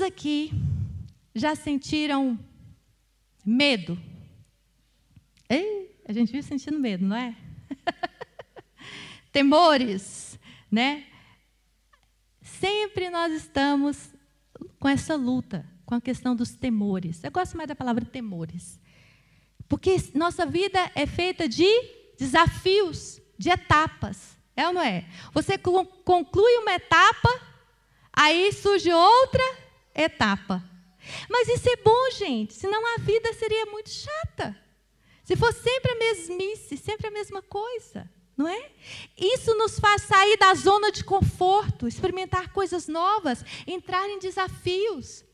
Quantos aqui já sentiram medo? Ei, a gente vive sentindo medo, não é? Temores, né? Sempre nós estamos com essa luta, com a questão dos temores. Eu gosto mais da palavra temores. Porque nossa vida é feita de desafios, de etapas. É ou não é? Você conclui uma etapa, aí surge outra etapa. Mas isso é bom, gente, senão a vida seria muito chata. Se for sempre a mesmice, sempre a mesma coisa, não é? Isso nos faz sair da zona de conforto, experimentar coisas novas, entrar em desafios.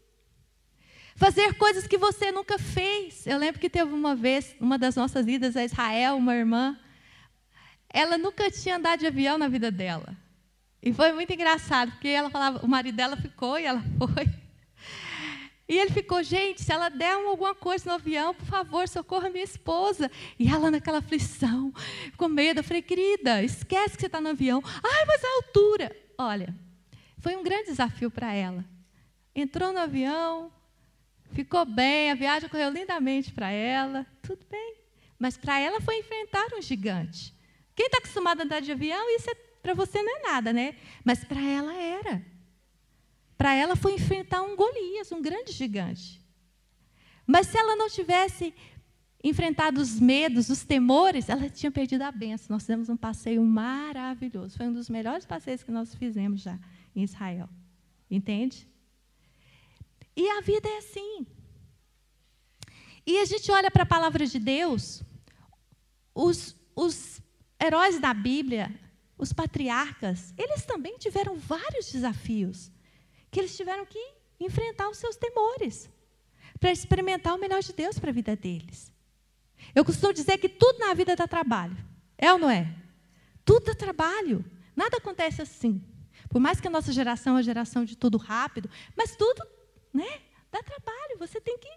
Fazer coisas que você nunca fez. Eu lembro que teve uma vez, uma das nossas idas a Israel, uma irmã, ela nunca tinha andado de avião na vida dela. E foi muito engraçado, porque ela falava, o marido dela ficou e ela foi. E ele ficou, gente, se ela der alguma coisa no avião, por favor, socorra minha esposa. E ela naquela aflição, com medo. Eu falei, querida, esquece que você está no avião. Ai, mas a altura. Olha, foi um grande desafio para ela. Entrou no avião, ficou bem, a viagem correu lindamente para ela, tudo bem. Mas para ela foi enfrentar um gigante. Quem está acostumado a andar de avião, isso é, para você não é nada, né? Mas para ela era. Para ela foi enfrentar um Golias, um grande gigante. Mas se ela não tivesse enfrentado os medos, os temores, ela tinha perdido a benção. Nós fizemos um passeio maravilhoso. Foi um dos melhores passeios que nós fizemos já em Israel. Entende? E a vida é assim. E a gente olha para a palavra de Deus, os, os heróis da Bíblia, os patriarcas, eles também tiveram vários desafios que eles tiveram que enfrentar os seus temores para experimentar o melhor de Deus para a vida deles. Eu costumo dizer que tudo na vida dá trabalho. É ou não é? Tudo dá trabalho. Nada acontece assim. Por mais que a nossa geração é uma geração de tudo rápido, mas tudo, né, dá trabalho. Você tem que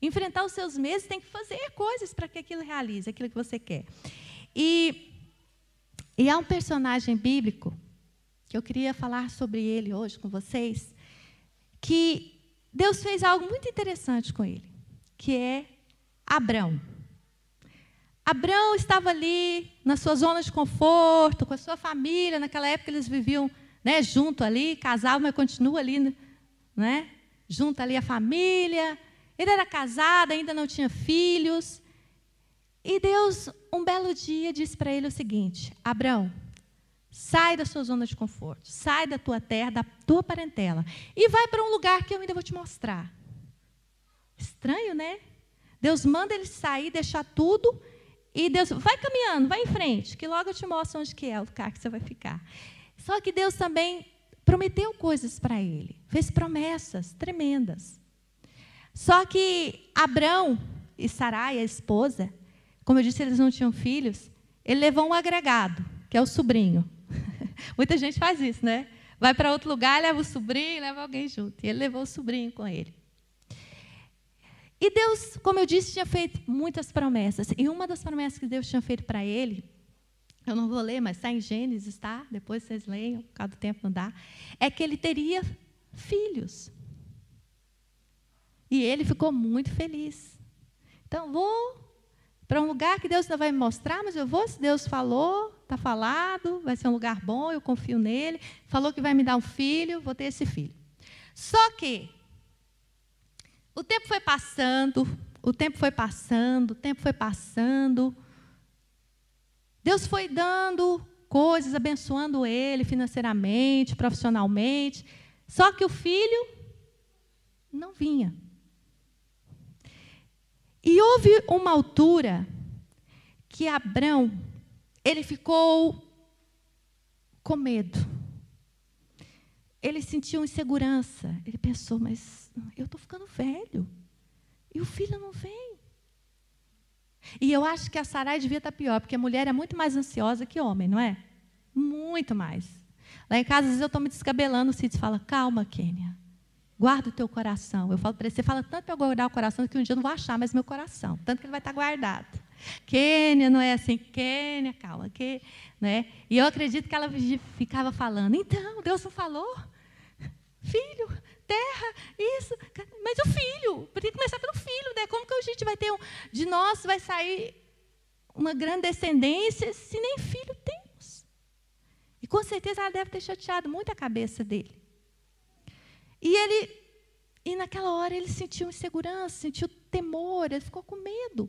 enfrentar os seus meses, tem que fazer coisas para que aquilo realize, aquilo que você quer. E, e há um personagem bíblico eu queria falar sobre ele hoje com vocês, que Deus fez algo muito interessante com ele, que é Abrão. Abrão estava ali na sua zona de conforto, com a sua família, naquela época eles viviam né, junto ali, casavam, mas continua ali, né, junto ali a família. Ele era casado, ainda não tinha filhos. E Deus, um belo dia, disse para ele o seguinte: Abrão, Sai da sua zona de conforto, sai da tua terra, da tua parentela e vai para um lugar que eu ainda vou te mostrar. Estranho, né? Deus manda ele sair, deixar tudo e Deus vai caminhando, vai em frente, que logo eu te mostro onde que é o lugar que você vai ficar. Só que Deus também prometeu coisas para ele, fez promessas tremendas. Só que Abrão e Sarai, a esposa, como eu disse, eles não tinham filhos, ele levou um agregado, que é o sobrinho. Muita gente faz isso, né? Vai para outro lugar, leva o sobrinho, leva alguém junto. E ele levou o sobrinho com ele. E Deus, como eu disse, tinha feito muitas promessas. E uma das promessas que Deus tinha feito para ele, eu não vou ler, mas está em Gênesis, tá? Depois vocês leiam, por causa do tempo não dá. É que ele teria filhos. E ele ficou muito feliz. Então, vou para um lugar que Deus ainda vai me mostrar, mas eu vou, se Deus falou, está falado, vai ser um lugar bom, eu confio nele. Falou que vai me dar um filho, vou ter esse filho. Só que o tempo foi passando, o tempo foi passando, o tempo foi passando. Deus foi dando coisas, abençoando ele financeiramente, profissionalmente. Só que o filho não vinha. E houve uma altura que Abrão, ele ficou com medo. Ele sentiu insegurança. Ele pensou, mas eu estou ficando velho. E o filho não vem. E eu acho que a Sarai devia estar pior, porque a mulher é muito mais ansiosa que homem, não é? Muito mais. Lá em casa, às vezes eu estou me descabelando, o Cid fala, calma, Kênia. Guarda o teu coração. Eu falo para ele, você fala tanto para eu guardar o coração que um dia eu não vou achar mais meu coração. Tanto que ele vai estar guardado. Quênia não é assim, Quênia, calma, que, né? E eu acredito que ela ficava falando, então, Deus não falou? Filho, terra, isso. Mas o filho, tem que começar pelo filho, né? Como que a gente vai ter um, de nós vai sair uma grande descendência se nem filho temos? E com certeza ela deve ter chateado muito a cabeça dele. E ele e naquela hora ele sentiu insegurança, sentiu temor, ele ficou com medo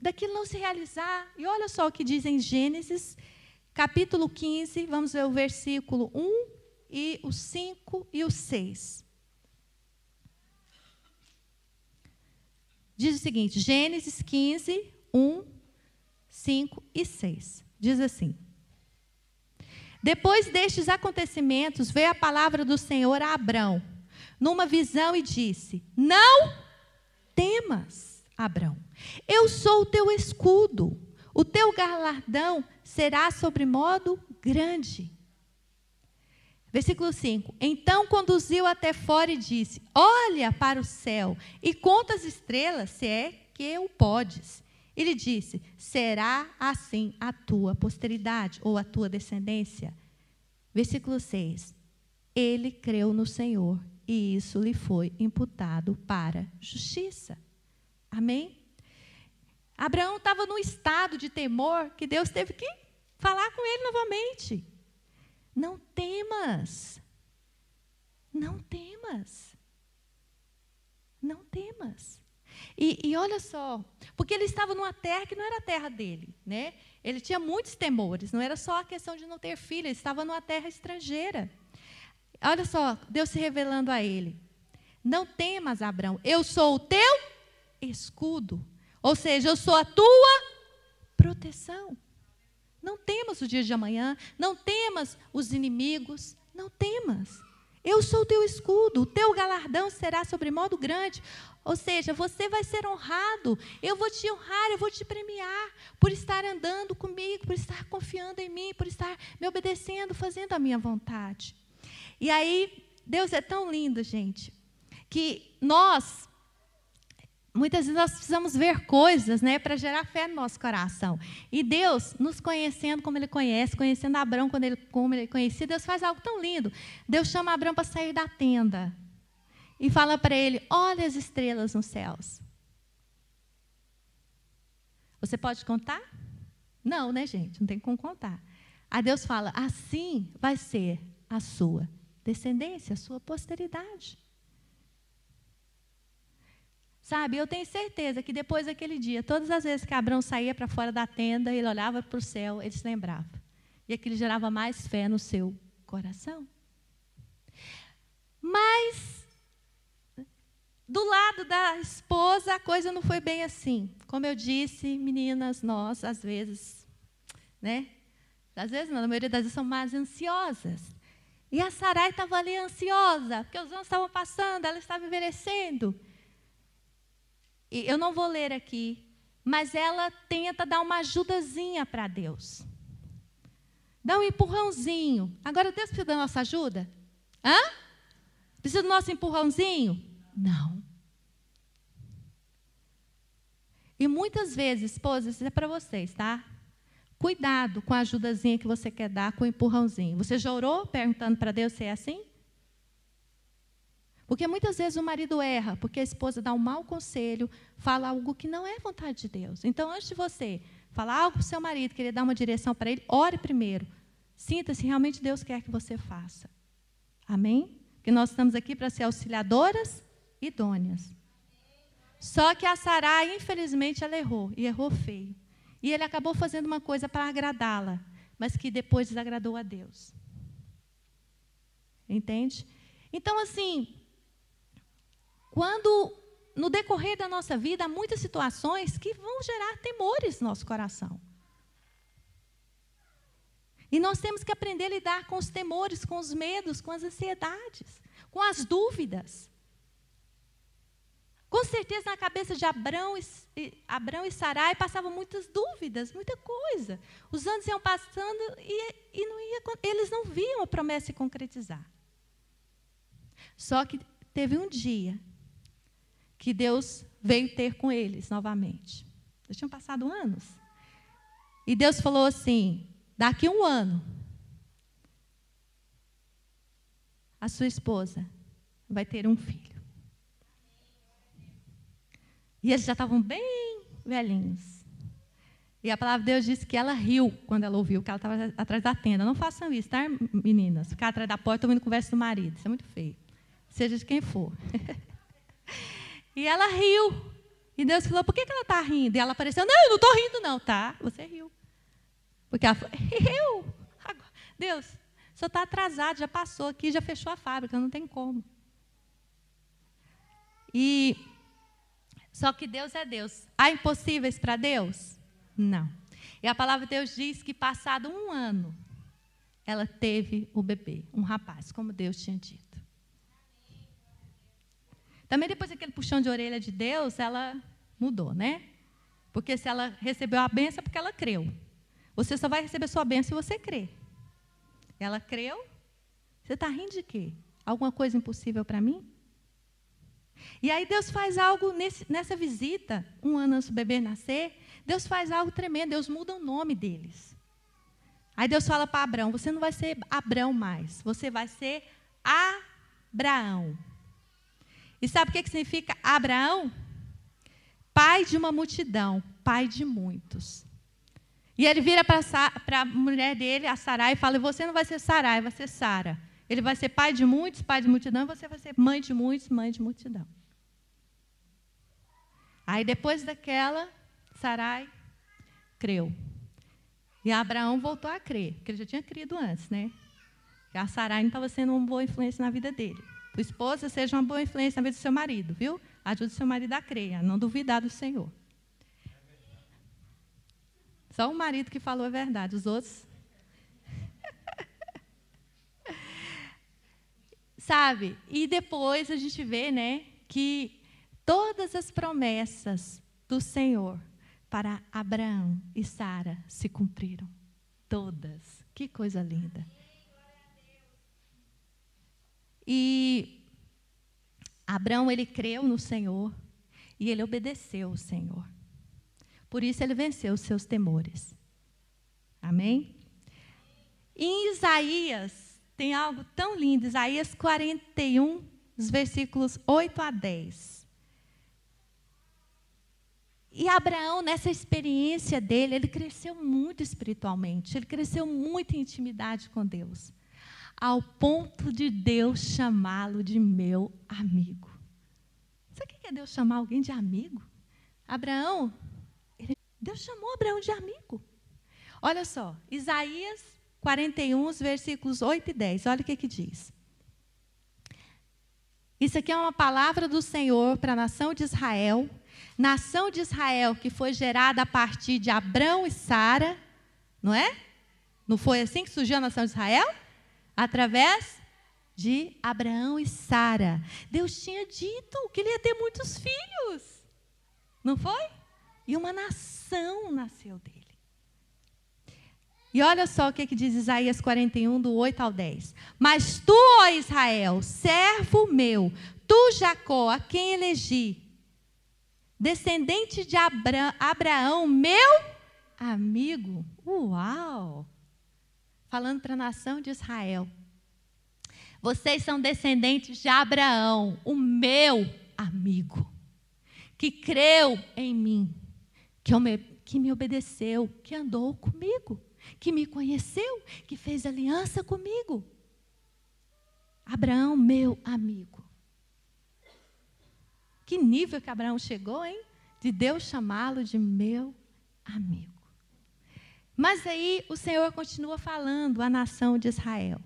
daquilo não se realizar. E olha só o que diz em Gênesis, capítulo 15, vamos ver o versículo 1 e o 5 e o 6. Diz o seguinte, Gênesis 15, 1, 5 e 6. Diz assim: Depois destes acontecimentos, veio a palavra do Senhor a Abrão numa visão e disse: Não temas, Abraão. Eu sou o teu escudo. O teu galardão será sobremodo grande. Versículo 5: Então conduziu até fora e disse: Olha para o céu e conta as estrelas, se é que o podes. Ele disse: Será assim a tua posteridade ou a tua descendência. Versículo 6: Ele creu no Senhor e isso lhe foi imputado para justiça. Amém? Abraão estava num estado de temor que Deus teve que falar com ele novamente. Não temas. Não temas. Não temas. E, e, olha só, porque ele estava numa terra que não era a terra dele, né? Ele tinha muitos temores, não era só a questão de não ter filho, ele estava numa terra estrangeira. Olha só, Deus se revelando a ele. Não temas, Abraão, eu sou o teu escudo. Ou seja, eu sou a tua proteção. Não temas o dia de amanhã, não temas os inimigos, não temas. Eu sou o teu escudo, o teu galardão será sobre modo grande. Ou seja, você vai ser honrado, eu vou te honrar, eu vou te premiar por estar andando comigo, por estar confiando em mim, por estar me obedecendo, fazendo a minha vontade. E aí, Deus é tão lindo, gente, que nós, muitas vezes nós precisamos ver coisas, né, para gerar fé no nosso coração. E Deus, nos conhecendo como Ele conhece, conhecendo Abraão como ele, como ele conhecia, Deus faz algo tão lindo. Deus chama Abraão para sair da tenda e fala para ele: olha as estrelas nos céus. Você pode contar? Não, né, gente? Não tem como contar. Aí Deus fala: assim vai ser a sua descendência, a sua posteridade. Sabe, eu tenho certeza que depois daquele dia, todas as vezes que Abraão saía para fora da tenda, ele olhava para o céu, ele se lembrava. E aquilo gerava mais fé no seu coração. Mas, do lado da esposa, a coisa não foi bem assim. Como eu disse, meninas, nós, às vezes, né? Às vezes, não, na maioria das vezes, somos mais ansiosas. E a Sarai estava ali ansiosa, porque os anos estavam passando, ela estava envelhecendo. Eu não vou ler aqui, mas ela tenta dar uma ajudazinha para Deus. Dá um empurrãozinho. Agora Deus precisa da nossa ajuda? Hã? Precisa do nosso empurrãozinho? Não. E muitas vezes, esposas, isso é para vocês, tá? Cuidado com a ajudazinha que você quer dar, com o empurrãozinho. Você já orou perguntando para Deus se é assim? Porque muitas vezes o marido erra, porque a esposa dá um mau conselho, fala algo que não é vontade de Deus. Então, antes de você falar algo para o seu marido, querer dar uma direção para ele, ore primeiro. Sinta se realmente Deus quer que você faça. Amém? Porque nós estamos aqui para ser auxiliadoras idôneas. Só que a Sarai, infelizmente, ela errou, e errou feio. E ele acabou fazendo uma coisa para agradá-la, mas que depois desagradou a Deus. Entende? Então, assim, quando no decorrer da nossa vida há muitas situações que vão gerar temores no nosso coração. E nós temos que aprender a lidar com os temores, com os medos, com as ansiedades, com as dúvidas. Com certeza na cabeça de Abrão e, Abrão e Sarai passavam muitas dúvidas, muita coisa. Os anos iam passando e, e não ia, eles não viam a promessa se concretizar. Só que teve um dia que Deus veio ter com eles novamente. Já tinham passado anos. E Deus falou assim: daqui um ano, a sua esposa vai ter um filho. E eles já estavam bem velhinhos. E a palavra de Deus disse que ela riu quando ela ouviu que ela estava atrás da tenda. Não façam isso, tá, meninas? Ficar atrás da porta ouvindo conversa do marido. Isso é muito feio. Seja de quem for. e ela riu. E Deus falou: por que, que ela está rindo? E ela apareceu: não, eu não estou rindo, não. Tá, você riu. Porque ela falou: eu? Deus, só está atrasado, já passou aqui, já fechou a fábrica, não tem como. E só que Deus é Deus. Há impossíveis para Deus? Não. E a palavra de Deus diz que passado um ano, ela teve o bebê, um rapaz, como Deus tinha dito. Também depois daquele puxão de orelha de Deus, ela mudou, né? Porque se ela recebeu a benção, é porque ela creu. Você só vai receber sua bênção se você crer. Ela creu. Você está rindo de quê? Alguma coisa impossível para mim? E aí Deus faz algo nesse, nessa visita, um ano antes do bebê nascer, Deus faz algo tremendo, Deus muda o nome deles. Aí Deus fala para Abraão: você não vai ser Abraão mais, você vai ser Abraão. E sabe o que, significa Abraão? Pai de uma multidão, pai de muitos. E ele vira para a mulher dele, a Sarai, e fala: Você não vai ser Sarai, vai ser Sara. Ele vai ser pai de muitos, pai de multidão, e você vai ser mãe de muitos, mãe de multidão. Aí depois daquela, Sarai creu. E Abraão voltou a crer, porque ele já tinha crido antes, né? A Sarai não estava sendo uma boa influência na vida dele. Esposa seja uma boa influência na vida do seu marido, viu? Ajude seu marido a crer, a não duvidar do Senhor. Só o marido que falou a verdade, os outros. Sabe? E depois a gente vê, né, que todas as promessas do Senhor para Abraão e Sara se cumpriram. Todas. Que coisa linda. E Abraão, ele creu no Senhor e ele obedeceu o Senhor. Por isso ele venceu os seus temores. Amém? em Isaías tem algo tão lindo, Isaías 41, os versículos 8 a 10. E Abraão, nessa experiência dele, ele cresceu muito espiritualmente, ele cresceu muito em intimidade com Deus, ao ponto de Deus chamá-lo de meu amigo. Sabe o que é Deus chamar alguém de amigo? Abraão, Deus chamou Abraão de amigo. Olha só, Isaías 41, versículos 8 e 10. Olha o que, que diz. Isso aqui é uma palavra do Senhor para a nação de Israel. Nação de Israel que foi gerada a partir de Abraão e Sara, não é? Não foi assim que surgiu a nação de Israel? Através de Abraão e Sara. Deus tinha dito que ele ia ter muitos filhos. Não foi? E uma nação nasceu dele. E olha só o que, que diz Isaías 41, do 8 ao 10. Mas tu, ó Israel, servo meu, tu, Jacó, a quem elegi, descendente de Abra Abraão, meu amigo. Uau! Falando para a nação de Israel. Vocês são descendentes de Abraão, o meu amigo, que creu em mim que, me, que me obedeceu, que andou comigo, que me conheceu, que fez aliança comigo. Abraão, meu amigo. Que nível que Abraão chegou, hein? De Deus chamá-lo de meu amigo. Mas aí o Senhor continua falando à nação de Israel.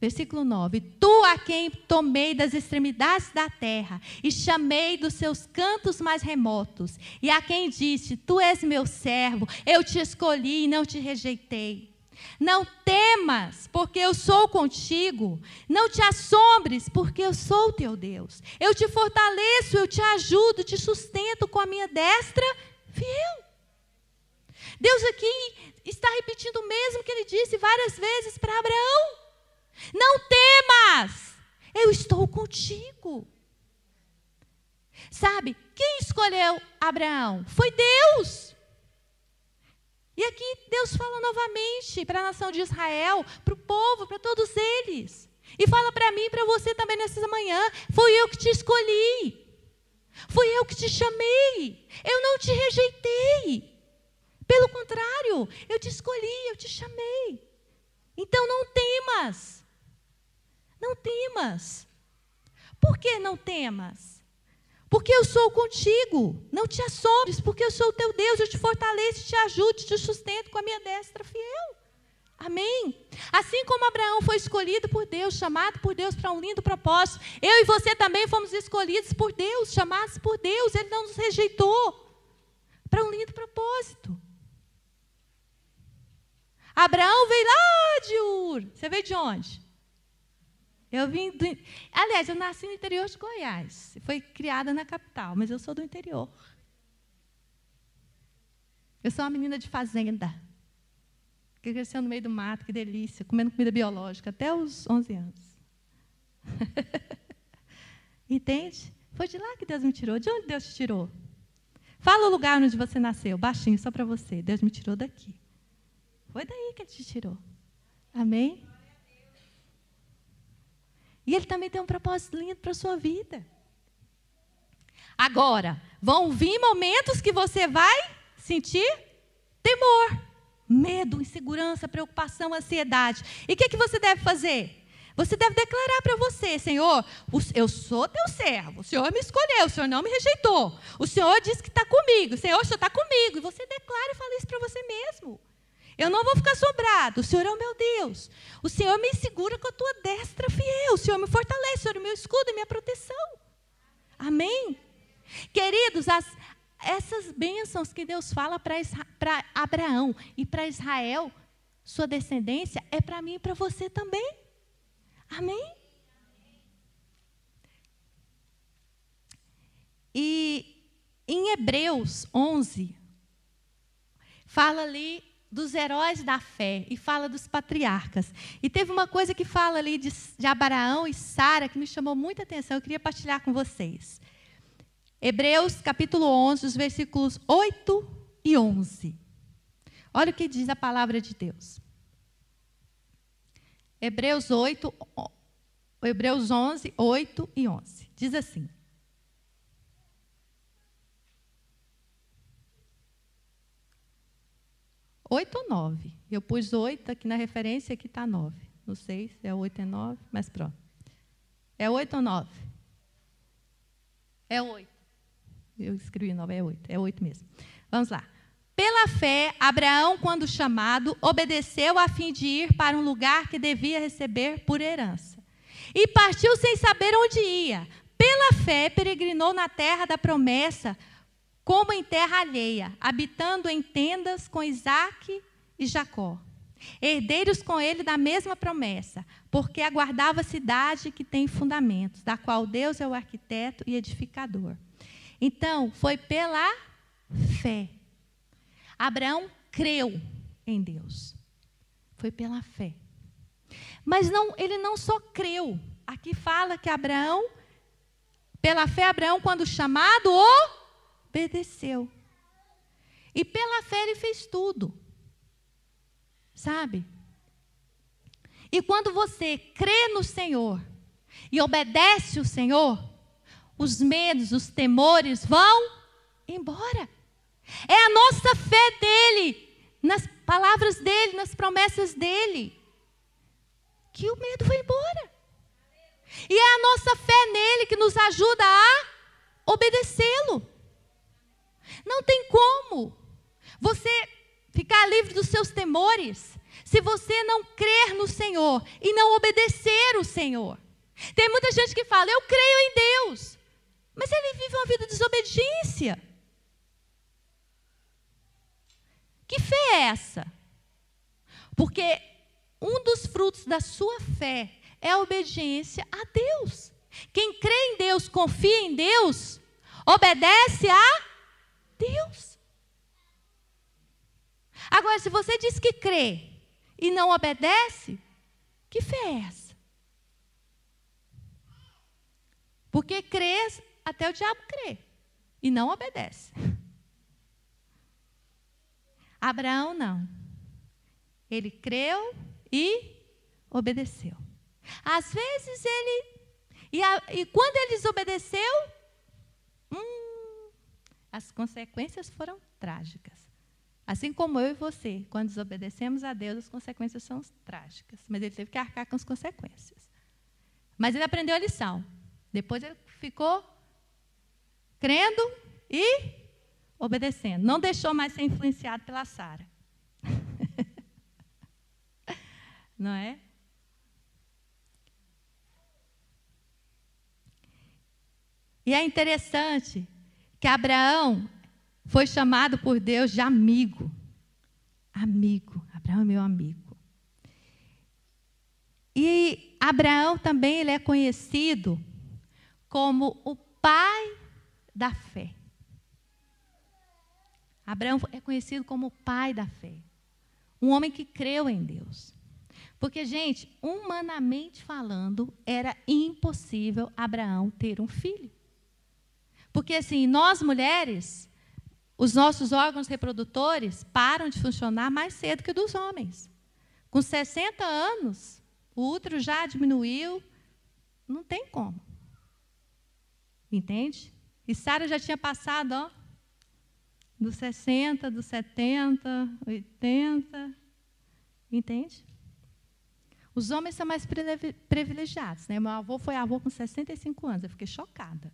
Versículo 9: Tu a quem tomei das extremidades da terra e chamei dos seus cantos mais remotos, e a quem disse: Tu és meu servo, eu te escolhi e não te rejeitei. Não temas, porque eu sou contigo. Não te assombres, porque eu sou teu Deus. Eu te fortaleço, eu te ajudo, te sustento com a minha destra fiel. Deus aqui está repetindo o mesmo que ele disse várias vezes para Abraão. Não temas, eu estou contigo. Sabe, quem escolheu Abraão? Foi Deus. E aqui Deus fala novamente para a nação de Israel, para o povo, para todos eles. E fala para mim e para você também nessa manhã: foi eu que te escolhi. Fui eu que te chamei. Eu não te rejeitei. Pelo contrário, eu te escolhi, eu te chamei. Então não temas. Não temas. Por que não temas? Porque eu sou contigo. Não te assombres, porque eu sou o teu Deus. Eu te fortaleço, te ajudo, te sustento com a minha destra fiel. Amém? Assim como Abraão foi escolhido por Deus, chamado por Deus para um lindo propósito, eu e você também fomos escolhidos por Deus, chamados por Deus, Ele não nos rejeitou para um lindo propósito. Abraão veio lá de Ur. Você veio de onde? Eu vim do. Aliás, eu nasci no interior de Goiás. Foi criada na capital, mas eu sou do interior. Eu sou uma menina de fazenda que cresceu no meio do mato, que delícia, comendo comida biológica até os 11 anos. Entende? Foi de lá que Deus me tirou. De onde Deus te tirou? Fala o lugar onde você nasceu, baixinho, só para você. Deus me tirou daqui. Foi daí que Ele te tirou. Amém? E Ele também tem um propósito lindo para a sua vida. Agora, vão vir momentos que você vai sentir temor medo, insegurança, preocupação, ansiedade. E o que, que você deve fazer? Você deve declarar para você, Senhor, eu sou teu servo, o Senhor me escolheu, o Senhor não me rejeitou, o Senhor disse que está comigo, Senhor, o Senhor está comigo. E você declara e fala isso para você mesmo. Eu não vou ficar sobrado, o Senhor é o meu Deus. O Senhor me segura com a tua destra fiel, o Senhor me fortalece, o Senhor é o meu escudo e minha proteção. Amém? Queridos, as, essas bênçãos que Deus fala para Abraão e para Israel, sua descendência, é para mim e para você também. Amém? E em Hebreus 11, fala ali dos heróis da fé e fala dos patriarcas. E teve uma coisa que fala ali de, de Abraão e Sara que me chamou muita atenção, eu queria partilhar com vocês. Hebreus capítulo 11, os versículos 8 e 11. Olha o que diz a palavra de Deus. Hebreus 8, Hebreus 11, 8 e 11. Diz assim: Oito ou nove? Eu pus oito aqui na referência, aqui está nove. Não sei se é oito ou é nove, mas pronto. É oito ou nove? É oito. Eu escrevi 9, é 8, é 8 mesmo. Vamos lá. Pela fé, Abraão, quando chamado, obedeceu a fim de ir para um lugar que devia receber por herança. E partiu sem saber onde ia. Pela fé, peregrinou na terra da promessa, como em terra alheia, habitando em tendas com Isaac e Jacó. Herdeiros com ele da mesma promessa, porque aguardava a cidade que tem fundamentos, da qual Deus é o arquiteto e edificador. Então, foi pela fé. Abraão creu em Deus. Foi pela fé. Mas não, ele não só creu. Aqui fala que Abraão, pela fé, Abraão, quando chamado, obedeceu. E pela fé ele fez tudo. Sabe? E quando você crê no Senhor e obedece o Senhor, os medos, os temores vão embora. É a nossa fé dele, nas palavras dele, nas promessas dele, que o medo vai embora. E é a nossa fé nele que nos ajuda a obedecê-lo. Não tem como você ficar livre dos seus temores se você não crer no Senhor e não obedecer o Senhor. Tem muita gente que fala: Eu creio em Deus, mas ele vive uma vida de desobediência. Que fé é essa? Porque um dos frutos da sua fé é a obediência a Deus. Quem crê em Deus, confia em Deus, obedece a Deus. Agora, se você diz que crê e não obedece, que fé é essa? Porque crer até o diabo crê e não obedece. Abraão não. Ele creu e obedeceu. Às vezes ele. E, a, e quando ele desobedeceu, hum, as consequências foram trágicas. Assim como eu e você, quando desobedecemos a Deus, as consequências são trágicas. Mas ele teve que arcar com as consequências. Mas ele aprendeu a lição. Depois ele ficou crendo e obedecendo. Não deixou mais ser influenciado pela Sara. Não é? E é interessante que Abraão foi chamado por Deus de amigo. Amigo. Abraão é meu amigo. E Abraão também ele é conhecido como o pai da fé. Abraão é conhecido como o pai da fé. Um homem que creu em Deus. Porque, gente, humanamente falando, era impossível Abraão ter um filho. Porque, assim, nós mulheres, os nossos órgãos reprodutores param de funcionar mais cedo que dos homens. Com 60 anos, o útero já diminuiu, não tem como. Entende? E Sara já tinha passado, ó, dos 60, dos 70, 80. Entende? Os homens são mais privilegiados. Né? Meu avô foi avô com 65 anos, eu fiquei chocada.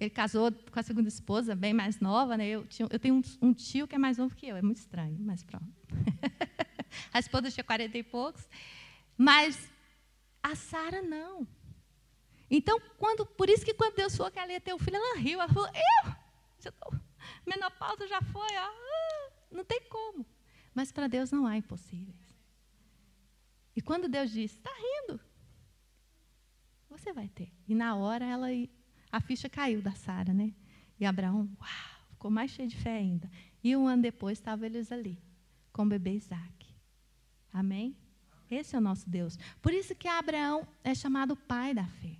Ele casou com a segunda esposa, bem mais nova. Né? Eu, tinha, eu tenho um, um, tio que é mais novo que eu, é muito estranho, mas pronto. a esposa tinha 40 e poucos. Mas a Sara não. Então, quando, por isso que quando Deus falou que ela ia ter um filho, ela riu. Ela falou, eu? Já tô, menopausa já foi, ó, ah, não tem como. Mas para Deus não há impossíveis. E quando Deus disse, está rindo, você vai ter. E na hora ela a ficha caiu da Sara, né? E Abraão, uau, ficou mais cheio de fé ainda. E um ano depois estavam eles ali, com o bebê Isaac. Amém? Esse é o nosso Deus. Por isso que Abraão é chamado pai da fé.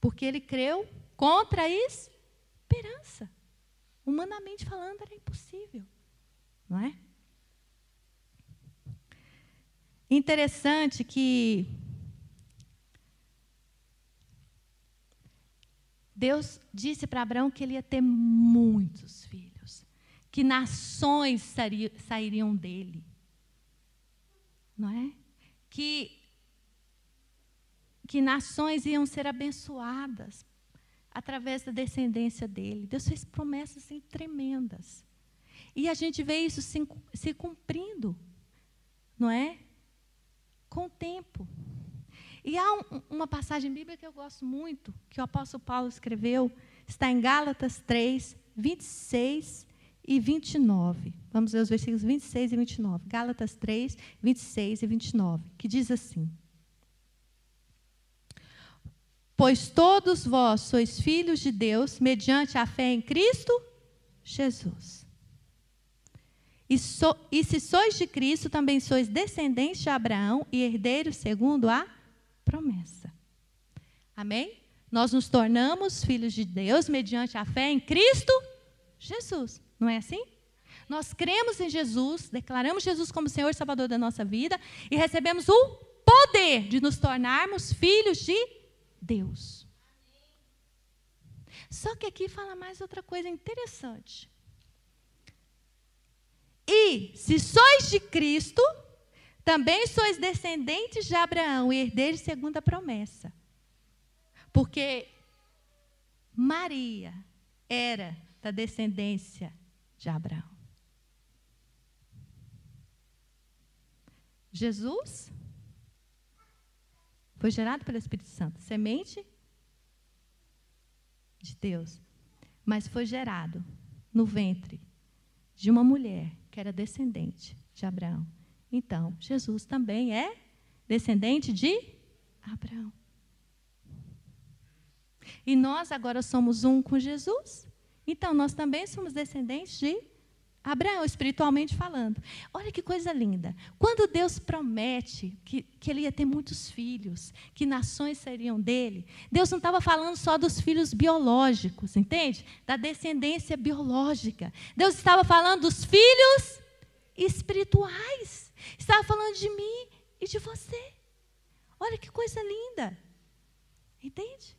Porque ele creu contra a esperança. Humanamente falando, era impossível. Não é? Interessante que Deus disse para Abraão que ele ia ter muitos filhos, que nações sairiam dele. Não é? Que, que nações iam ser abençoadas através da descendência dele. Deus fez promessas assim, tremendas. E a gente vê isso se, se cumprindo, não é? Com o tempo. E há um, uma passagem bíblica que eu gosto muito, que o apóstolo Paulo escreveu, está em Gálatas 3, 26 e 29. Vamos ver os versículos 26 e 29. Gálatas 3, 26 e 29, que diz assim: Pois todos vós sois filhos de Deus mediante a fé em Cristo Jesus. E, so, e se sois de Cristo, também sois descendentes de Abraão e herdeiros segundo a promessa. Amém? Nós nos tornamos filhos de Deus mediante a fé em Cristo Jesus. Não é assim? Nós cremos em Jesus, declaramos Jesus como Senhor e Salvador da nossa vida e recebemos o poder de nos tornarmos filhos de Deus. Só que aqui fala mais outra coisa interessante. E se sois de Cristo, também sois descendentes de Abraão e herdeiros segundo a promessa. Porque Maria era da descendência de Abraão. Jesus foi gerado pelo Espírito Santo, semente de Deus, mas foi gerado no ventre de uma mulher que era descendente de Abraão. Então, Jesus também é descendente de Abraão. E nós agora somos um com Jesus. Então, nós também somos descendentes de Abraão, espiritualmente falando. Olha que coisa linda. Quando Deus promete que, que ele ia ter muitos filhos, que nações seriam dele, Deus não estava falando só dos filhos biológicos, entende? Da descendência biológica. Deus estava falando dos filhos espirituais. Estava falando de mim e de você. Olha que coisa linda. Entende?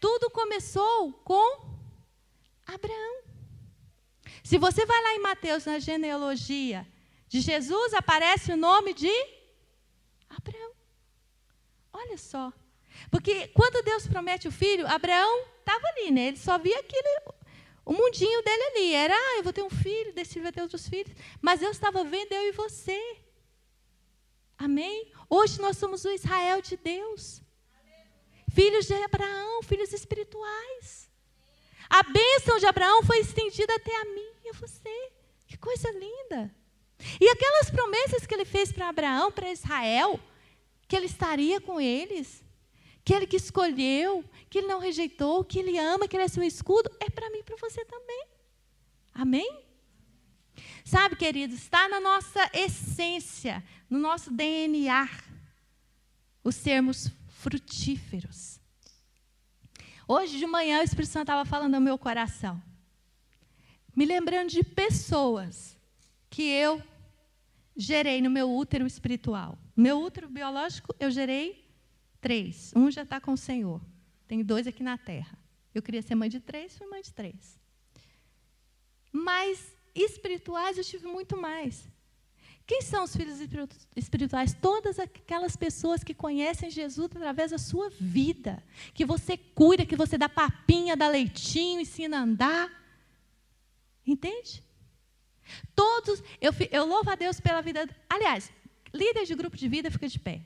Tudo começou com Abraão. Se você vai lá em Mateus, na genealogia de Jesus, aparece o nome de Abraão. Olha só. Porque quando Deus promete o filho, Abraão estava ali, né? Ele só via aquilo, o mundinho dele ali. Era, ah, eu vou ter um filho, desse filho vai ter outros filhos. Mas Deus estava vendo eu e você. Amém? Hoje nós somos o Israel de Deus. Filhos de Abraão, filhos espirituais. A bênção de Abraão foi estendida até a mim e a você. Que coisa linda. E aquelas promessas que ele fez para Abraão, para Israel, que ele estaria com eles, que ele que escolheu, que ele não rejeitou, que ele ama, que ele é seu escudo, é para mim e para você também. Amém? Sabe, queridos, está na nossa essência, no nosso DNA, os sermos frutíferos. Hoje de manhã o Espírito Santo estava falando ao meu coração, me lembrando de pessoas que eu gerei no meu útero espiritual. No meu útero biológico eu gerei três. Um já está com o Senhor. Tenho dois aqui na terra. Eu queria ser mãe de três, fui mãe de três. Mas espirituais eu tive muito mais. Quem são os filhos espirituais? Todas aquelas pessoas que conhecem Jesus através da sua vida, que você cuida, que você dá papinha, dá leitinho, ensina a andar. Entende? Todos, eu, eu louvo a Deus pela vida. Aliás, líder de grupo de vida fica de pé.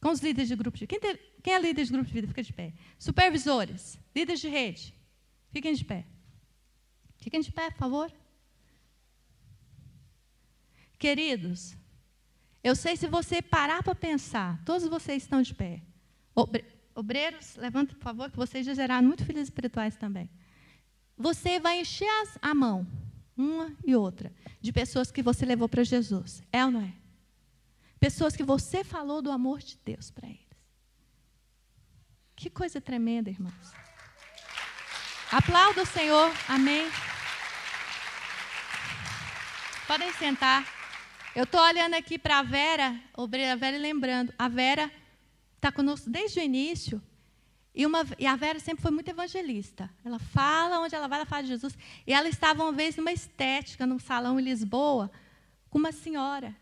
Com os líderes de grupo de vida. Quem, quem é líder de grupo de vida fica de pé. Supervisores, líderes de rede, fiquem de pé. Fiquem de pé, por favor. Queridos, eu sei se você parar para pensar, todos vocês estão de pé. Obreiros, levanta, por favor, que vocês já geraram muito filhos espirituais também. Você vai encher as, a mão, uma e outra, de pessoas que você levou para Jesus. É ou não é? Pessoas que você falou do amor de Deus para eles. Que coisa tremenda, irmãos. Aplauda o Senhor. Amém. Podem sentar. Eu estou olhando aqui para a Vera, a Vera lembrando, a Vera está conosco desde o início, e, uma, e, a Vera sempre foi muito evangelista. Ela fala onde ela vai, ela fala de Jesus. E ela estava uma vez numa estética, num salão em Lisboa, com uma senhora.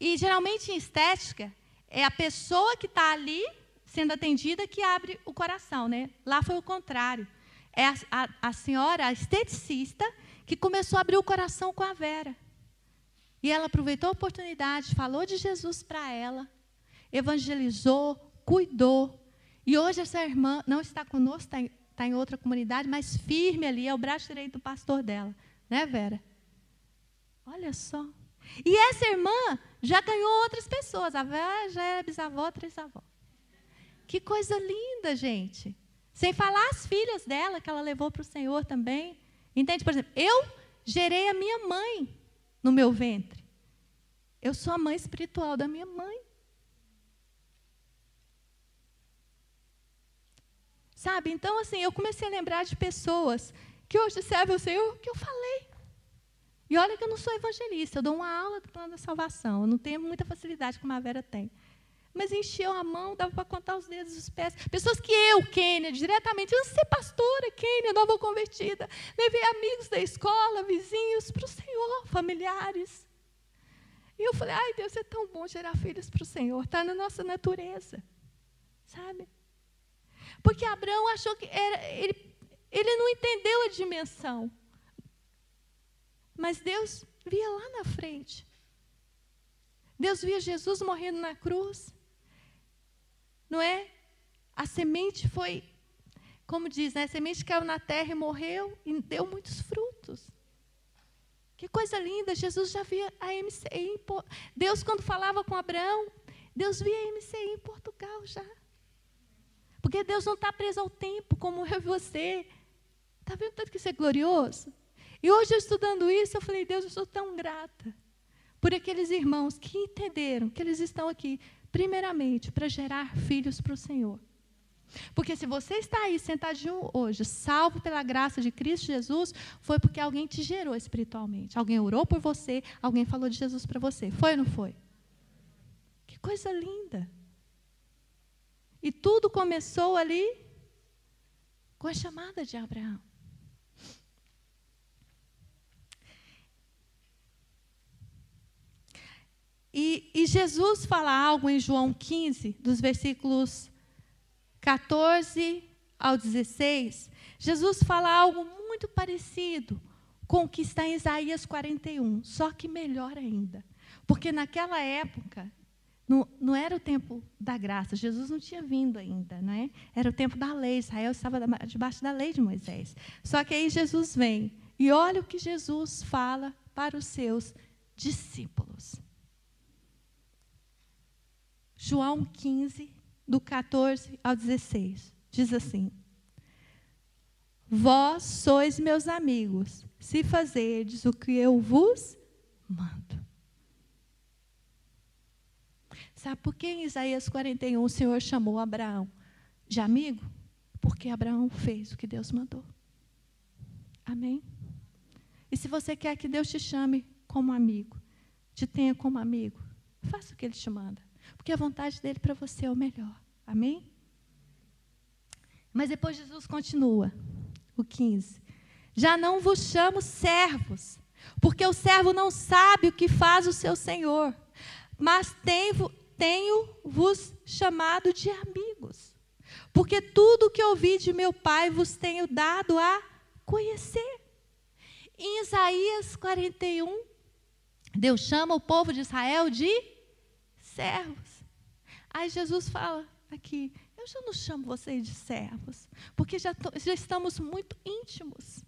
E geralmente em estética, é a pessoa que está ali sendo atendida que abre o coração. Né? Lá foi o contrário. É a, a, a senhora, a esteticista, que começou a abrir o coração com a Vera. E ela aproveitou a oportunidade, falou de Jesus para ela, evangelizou, cuidou. E hoje essa irmã não está conosco, está em, está em outra comunidade, mas firme ali, é o braço direito do pastor dela. Né, Vera? Olha só. E essa irmã já ganhou outras pessoas. A Vera já é bisavó, trisavó. Que coisa linda, gente. Sem falar as filhas dela que ela levou para o Senhor também. Entende? Por exemplo, eu gerei a minha mãe no meu ventre. Eu sou a mãe espiritual da minha mãe. Sabe? Então, assim, eu comecei a lembrar de pessoas que hoje servem ao Senhor que eu falei. E olha que eu não sou evangelista, eu dou uma aula do plano da salvação. Eu não tenho muita facilidade como a Vera tem mas encheu a mão, dava para contar os dedos dos pés. Pessoas que eu, Kênia, diretamente, eu sei pastora, Kênia, nova convertida, levei amigos da escola, vizinhos, para o Senhor, familiares. E eu falei, ai Deus, é tão bom gerar filhos para o Senhor, está na nossa natureza, sabe? Porque Abraão achou que era, ele, ele não entendeu a dimensão. Mas Deus via lá na frente. Deus via Jesus morrendo na cruz. Não é? A semente foi, como diz, né? a semente caiu na terra e morreu e deu muitos frutos. Que coisa linda, Jesus já via a MCI. Deus, quando falava com Abraão, Deus via a MCI em Portugal já. Porque Deus não está preso ao tempo, como eu e você. Está vendo tanto que isso é glorioso? E hoje, eu estudando isso, eu falei, Deus, eu sou tão grata por aqueles irmãos que entenderam que eles estão aqui primeiramente, para gerar filhos para o Senhor. Porque se você está aí sentadinho hoje, salvo pela graça de Cristo Jesus, foi porque alguém te gerou espiritualmente. Alguém orou por você, alguém falou de Jesus para você. Foi ou não foi? Que coisa linda. E tudo começou ali com a chamada de Abraão. Jesus fala algo em João 15, dos versículos 14 ao 16. Jesus fala algo muito parecido com o que está em Isaías 41, só que melhor ainda. Porque naquela época, não, não, era o tempo da graça, Jesus não tinha vindo ainda, né? era o tempo da lei, Israel estava debaixo da lei de Moisés. Só que aí Jesus vem, e olha o que Jesus fala para os seus discípulos. João 15, do 14 ao 16, diz assim: Vós sois meus amigos, se fazerdes o que eu vos mando. Sabe por que em Isaías 41 o Senhor chamou Abraão de amigo? Porque Abraão fez o que Deus mandou. Amém? E se você quer que Deus te chame como amigo, te tenha como amigo, faça o que Ele te manda. Porque a vontade dele para você é o melhor. Amém? Mas depois Jesus continua, o 15. Já não vos chamo servos, porque o servo não sabe o que faz o seu senhor, mas tenho, tenho-vos chamado de amigos, porque tudo o que ouvi de meu Pai vos tenho dado a conhecer. Em Isaías 41, Deus chama o povo de Israel de servos. Aí Jesus fala aqui: Eu já não chamo vocês de servos, porque já, já estamos muito íntimos.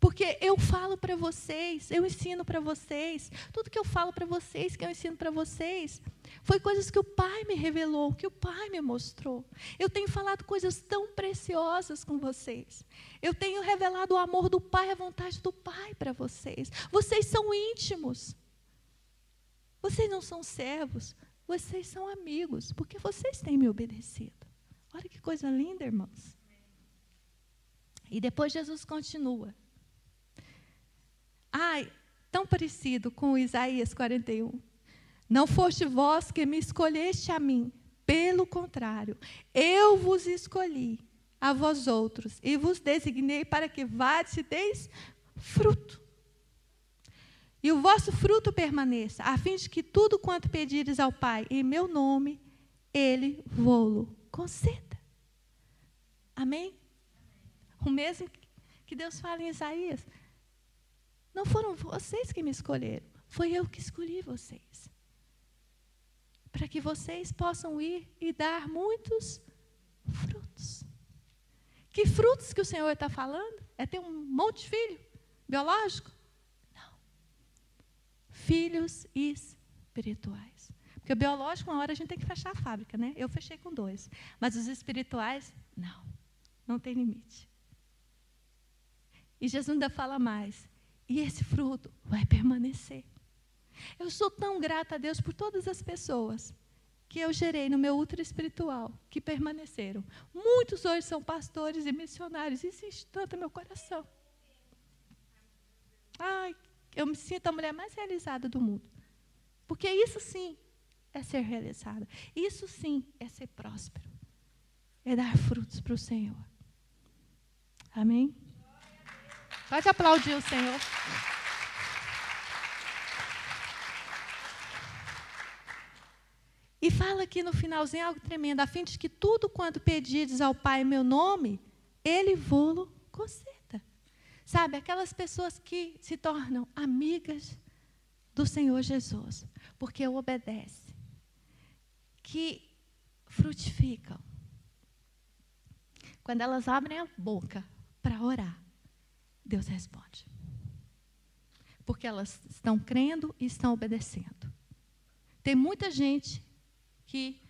Porque eu falo para vocês, eu ensino para vocês, tudo que eu falo para vocês, que eu ensino para vocês, foi coisas que o Pai me revelou, que o Pai me mostrou. Eu tenho falado coisas tão preciosas com vocês. Eu tenho revelado o amor do Pai, a vontade do Pai para vocês. Vocês são íntimos. Vocês não são servos, vocês são amigos, porque vocês têm me obedecido. Olha que coisa linda, irmãos. E depois Jesus continua. Ai, tão parecido com Isaías 41. Não foste vós que me escolheste a mim, pelo contrário, eu vos escolhi a vós outros e vos designei para que vades e deis fruto. E o vosso fruto permaneça, a fim de que tudo quanto pedires ao Pai em meu nome, ele vô-lo conceda. Amém? O mesmo que Deus fala em Isaías. Não foram vocês que me escolheram, foi eu que escolhi vocês. Para que vocês possam ir e dar muitos frutos. Que frutos que o Senhor está falando? É ter um monte de filho biológico? Filhos espirituais. Porque o biológico, uma hora a gente tem que fechar a fábrica, né? Eu fechei com dois. Mas os espirituais, não. Não tem limite. E Jesus ainda fala mais. E esse fruto vai permanecer. Eu sou tão grata a Deus por todas as pessoas que eu gerei no meu ultra espiritual, que permaneceram. Muitos hoje são pastores e missionários. Isso enche tanto meu coração. Ai, eu me sinto a mulher mais realizada do mundo. Porque isso sim é ser realizada. Isso sim é ser próspero. É dar frutos para o Senhor. Amém? Pode aplaudir o Senhor. E fala aqui no finalzinho algo tremendo, a fim de que tudo quanto pedides ao Pai em meu nome, Ele vô-lo conceda. Sabe, aquelas pessoas que se tornam amigas do Senhor Jesus, porque obedecem, que frutificam. Quando elas abrem a boca para orar, Deus responde. Porque elas estão crendo e estão obedecendo. Tem muita gente que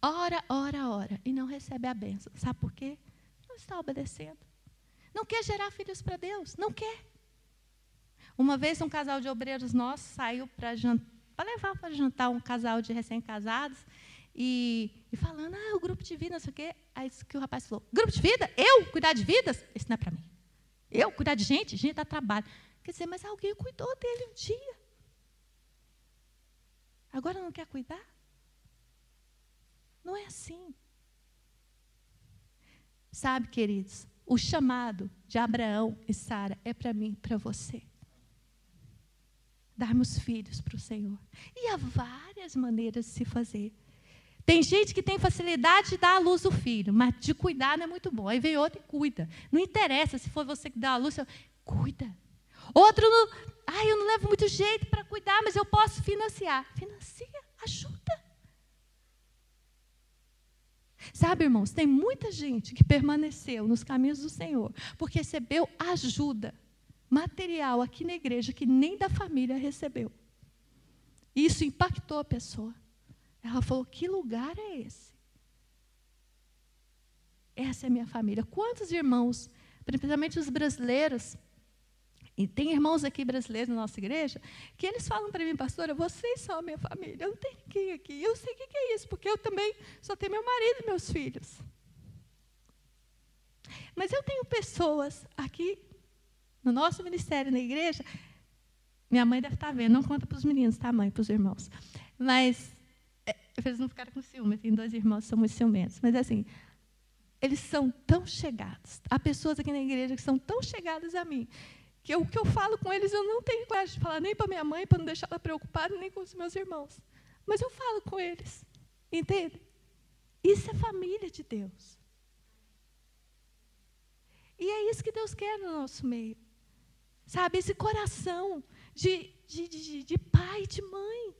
ora, ora, ora e não recebe a benção. Sabe por quê? Não está obedecendo. Não quer gerar filhos para Deus. Não quer. Uma vez um casal de obreiros nossos saiu para levar para jantar um casal de recém-casados e, e, falando, ah, o grupo de vida, não sei o quê. Aí que o rapaz falou, grupo de vida? Eu? Cuidar de vidas? Isso não é para mim. Eu cuidar de gente? Gente dá trabalho. Quer dizer, mas alguém cuidou dele um dia. Agora não quer cuidar? Não é assim. Sabe, queridos, o chamado de Abraão e Sara é para mim, para você. Darmos filhos para o Senhor. E há várias maneiras de se fazer. Tem gente que tem facilidade de dar à luz o filho, mas de cuidar não é muito bom. Aí vem outro e cuida. Não interessa se for você que dá a luz, cuida. Outro, não... ai, eu não levo muito jeito para cuidar, mas eu posso financiar. Financia, ajuda. Sabe, irmãos, tem muita gente que permaneceu nos caminhos do Senhor, porque recebeu ajuda material aqui na igreja que nem da família recebeu. Isso impactou a pessoa. Ela falou: Que lugar é esse? Essa é a minha família. Quantos irmãos, principalmente os brasileiros, e tem irmãos aqui brasileiros na nossa igreja, que eles falam para mim, pastora, vocês são a minha família, eu não tenho ninguém aqui. Eu sei o que é isso, porque eu também só tenho meu marido e meus filhos. Mas eu tenho pessoas aqui no nosso ministério, na igreja. Minha mãe deve estar vendo, não conta para os meninos, tá, mãe? Para os irmãos. Mas, é, eles não ficaram com ciúme, tem dois irmãos que são muito ciumentos. Mas, assim, eles são tão chegados. Há pessoas aqui na igreja que são tão chegadas a mim, que o que eu falo com eles, eu não tenho coragem de falar nem para minha mãe, para não deixar ela preocupada, nem com os meus irmãos. Mas eu falo com eles. Entende? Isso é família de Deus. E é isso que Deus quer no nosso meio. Sabe, esse coração de, de, de, de pai e de mãe.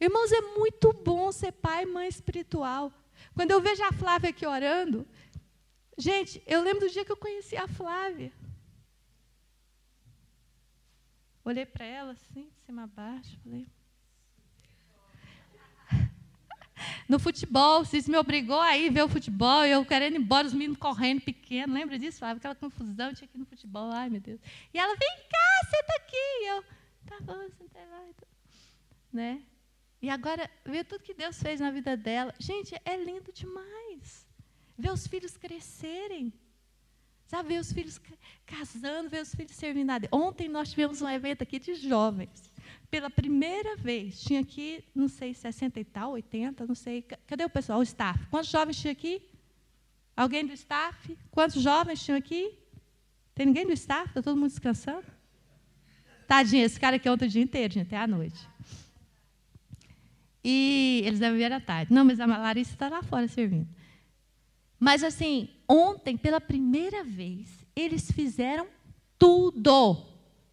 Irmãos, é muito bom ser pai e mãe espiritual. Quando eu vejo a Flávia aqui orando, gente, eu lembro do dia que eu conheci a Flávia. Olhei para ela assim, de cima a baixo, falei. No futebol, vocês me obrigou a ir ver o futebol, eu querendo ir embora, os meninos correndo pequeno. Lembra disso, Flávia? Aquela confusão, tinha ir no futebol, ai meu Deus. E ela, vem cá, senta aqui. E eu, tá bom, senta lá. Né? E agora, ver tudo que Deus fez na vida dela. Gente, é lindo demais. Ver os filhos crescerem. Sabe, ver os filhos casando, ver os filhos servindo a Deus. Ontem nós tivemos um evento aqui de jovens. Pela primeira vez, tinha aqui, não sei, 60 e tal, 80, não sei. Cadê o pessoal? O staff. Quantos jovens tinha aqui? Alguém do staff? Quantos jovens tinham aqui? Tem ninguém do staff? Está todo mundo descansando? Tadinho, esse cara aqui ontem o dia inteiro, gente, até a noite. E eles devem vir à tarde. Não, mas a Larissa está lá fora servindo. Mas assim, ontem, pela primeira vez, eles fizeram tudo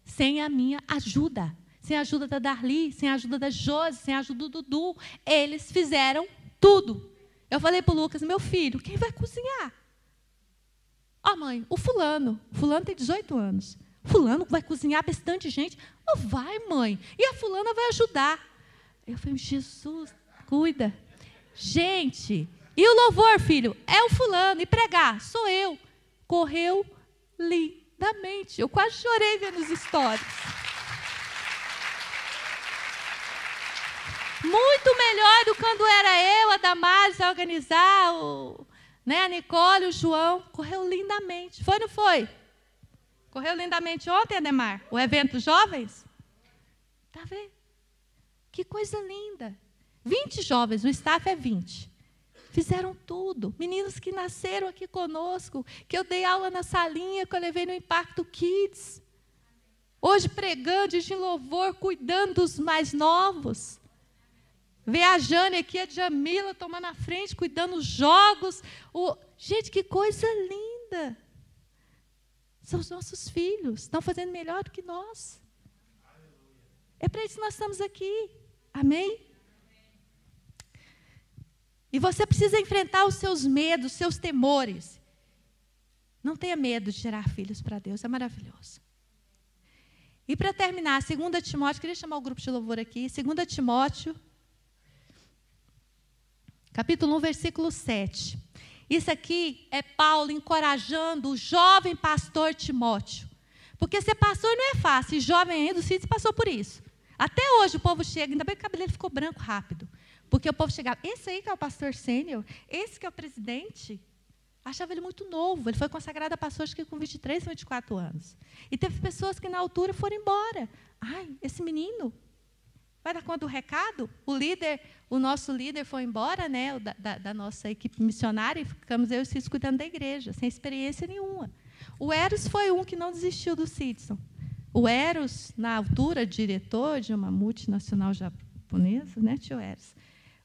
sem a minha ajuda. Sem a ajuda da Darli, sem a ajuda da Josi, sem a ajuda do Dudu. Eles fizeram tudo. Eu falei para o Lucas, meu filho, quem vai cozinhar? Ó, oh, mãe, o fulano. O fulano tem 18 anos. Fulano vai cozinhar bastante gente. Oh, vai, mãe. E a fulana vai ajudar. Eu falei, Jesus, cuida. Gente, e o louvor, filho? É o fulano. E pregar? Sou eu. Correu lindamente. Eu quase chorei vendo os stories. Muito melhor do que quando era eu, a Damares, a organizar, o, né, a Nicole, o João. Correu lindamente. Foi ou não foi? Correu lindamente ontem, Ademar? O evento jovens? Tá vendo? Que coisa linda. 20 jovens, o staff é 20. Fizeram tudo. Meninos que nasceram aqui conosco, que eu dei aula na salinha, que eu levei no Impacto Kids. Hoje pregando em louvor, cuidando dos mais novos. Ver a Jane aqui, a Jamila tomando a frente, cuidando dos jogos. O... Gente, que coisa linda. São os nossos filhos, estão fazendo melhor do que nós. É para isso que nós estamos aqui. Amém? E você precisa enfrentar os seus medos, os seus temores. Não tenha medo de gerar filhos para Deus, é maravilhoso. E para terminar, 2 Timóteo, queria chamar o grupo de louvor aqui, 2 Timóteo, capítulo 1, versículo 7. Isso aqui é Paulo encorajando o jovem pastor Timóteo. Porque ser pastor não é fácil, e jovem ainda, o Cid passou por isso. Até hoje o povo chega, ainda bem que o cabelo ficou branco rápido. Porque o povo chegava, esse aí que é o pastor sênior, esse que é o presidente, achava ele muito novo. Ele foi consagrado a pastor acho que com 23, 24 anos. E teve pessoas que na altura foram embora. Ai, esse menino. Vai dar conta do recado? O líder, o nosso líder foi embora, né, da, da, da nossa equipe missionária, e ficamos eu e o Cício cuidando da igreja, sem experiência nenhuma. O Eros foi um que não desistiu do Sidson. O Eros, na altura, diretor de uma multinacional japonesa, né, tio Eros?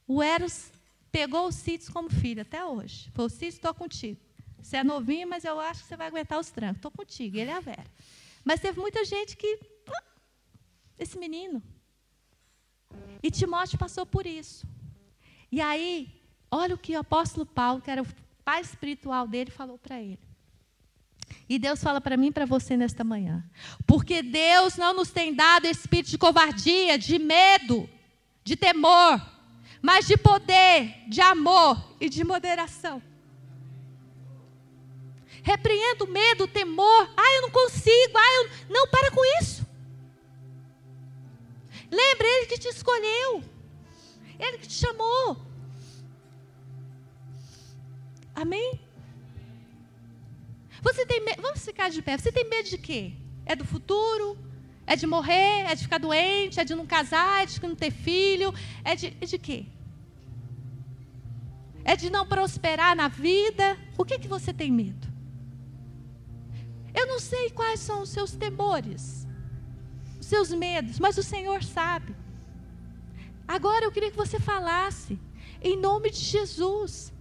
O Eros pegou o Sidson como filho até hoje. Falou, Sidson, estou contigo. Você é novinho, mas eu acho que você vai aguentar os trancos. Estou contigo. Ele é a Vera. Mas teve muita gente que. Ah, esse menino. E Timóteo passou por isso. E aí, olha o que o apóstolo Paulo, que era o pai espiritual dele, falou para ele. E Deus fala para mim e para você nesta manhã. Porque Deus não nos tem dado espírito de covardia, de medo, de temor, mas de poder, de amor e de moderação. Repreendo o medo, o temor. Ah, eu não consigo. Ah, eu... Não, para com isso. Lembra, Ele que te escolheu. Ele que te chamou. Amém? Você tem? Vamos ficar de pé. Você tem medo de quê? É do futuro? É de morrer? É de ficar doente? É de não casar? É de não ter filho? É de, é de quê? É de não prosperar na vida? O que, que você tem medo? Eu não sei quais são os seus temores, os seus medos, mas o Senhor sabe. Agora eu queria que você falasse, em nome de Jesus.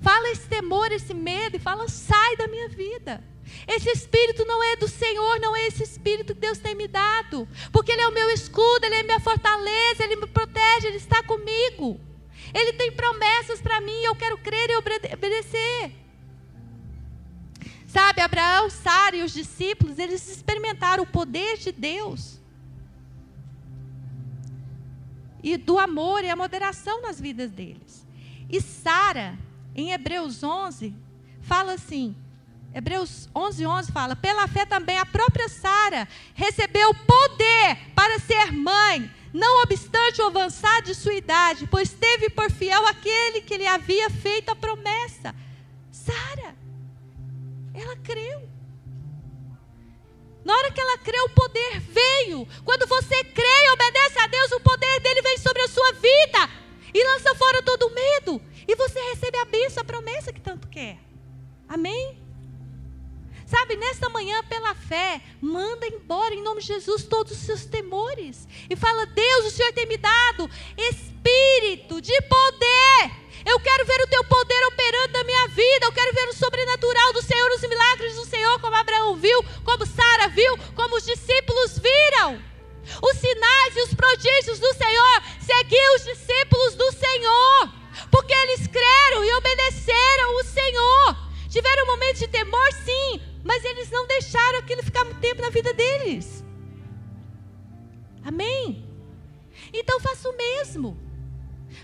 Fala esse temor, esse medo, e fala: sai da minha vida. Esse espírito não é do Senhor, não é esse espírito que Deus tem me dado, porque Ele é o meu escudo, Ele é minha fortaleza, Ele me protege, Ele está comigo. Ele tem promessas para mim, eu quero crer e obedecer. Sabe, Abraão, Sara e os discípulos, eles experimentaram o poder de Deus. E do amor e a moderação nas vidas deles. E Sara, em Hebreus 11, fala assim: Hebreus 11, 11 fala: pela fé também a própria Sara recebeu poder para ser mãe, não obstante o avançar de sua idade, pois teve por fiel aquele que lhe havia feito a promessa. Sara. Ela creu. Na hora que ela creu, o poder veio. Quando você crê e obedece a Deus, o poder dele vem sobre a sua vida e lança fora todo medo. E você recebe a bênção, a promessa que tanto quer. Amém? Sabe, nesta manhã, pela fé, manda embora em nome de Jesus todos os seus temores. E fala: Deus, o Senhor tem me dado espírito de poder eu quero ver o teu poder operando na minha vida. Eu quero ver o sobrenatural do Senhor, os milagres do Senhor, como Abraão viu, como Sara viu, como os discípulos viram. Os sinais e os prodígios do Senhor seguiam os discípulos do Senhor, porque eles creram e obedeceram o Senhor. Tiveram um momento de temor, sim, mas eles não deixaram aquilo ficar muito tempo na vida deles. Amém? Então faça o mesmo.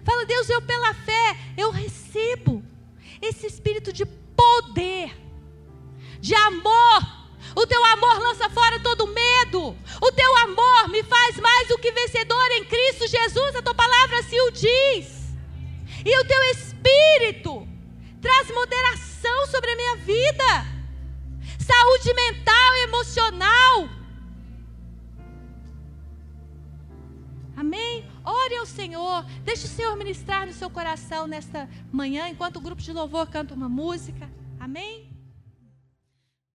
Fala, Deus, eu pela fé, eu recebo esse espírito de poder, de amor. O teu amor lança fora todo medo. O teu amor me faz mais do que vencedor em Cristo Jesus. A tua palavra assim o diz. E o teu espírito traz moderação sobre a minha vida, saúde mental e emocional. Amém? Ore ao Senhor, deixe o Senhor ministrar no seu coração nesta manhã, enquanto o grupo de louvor canta uma música. Amém?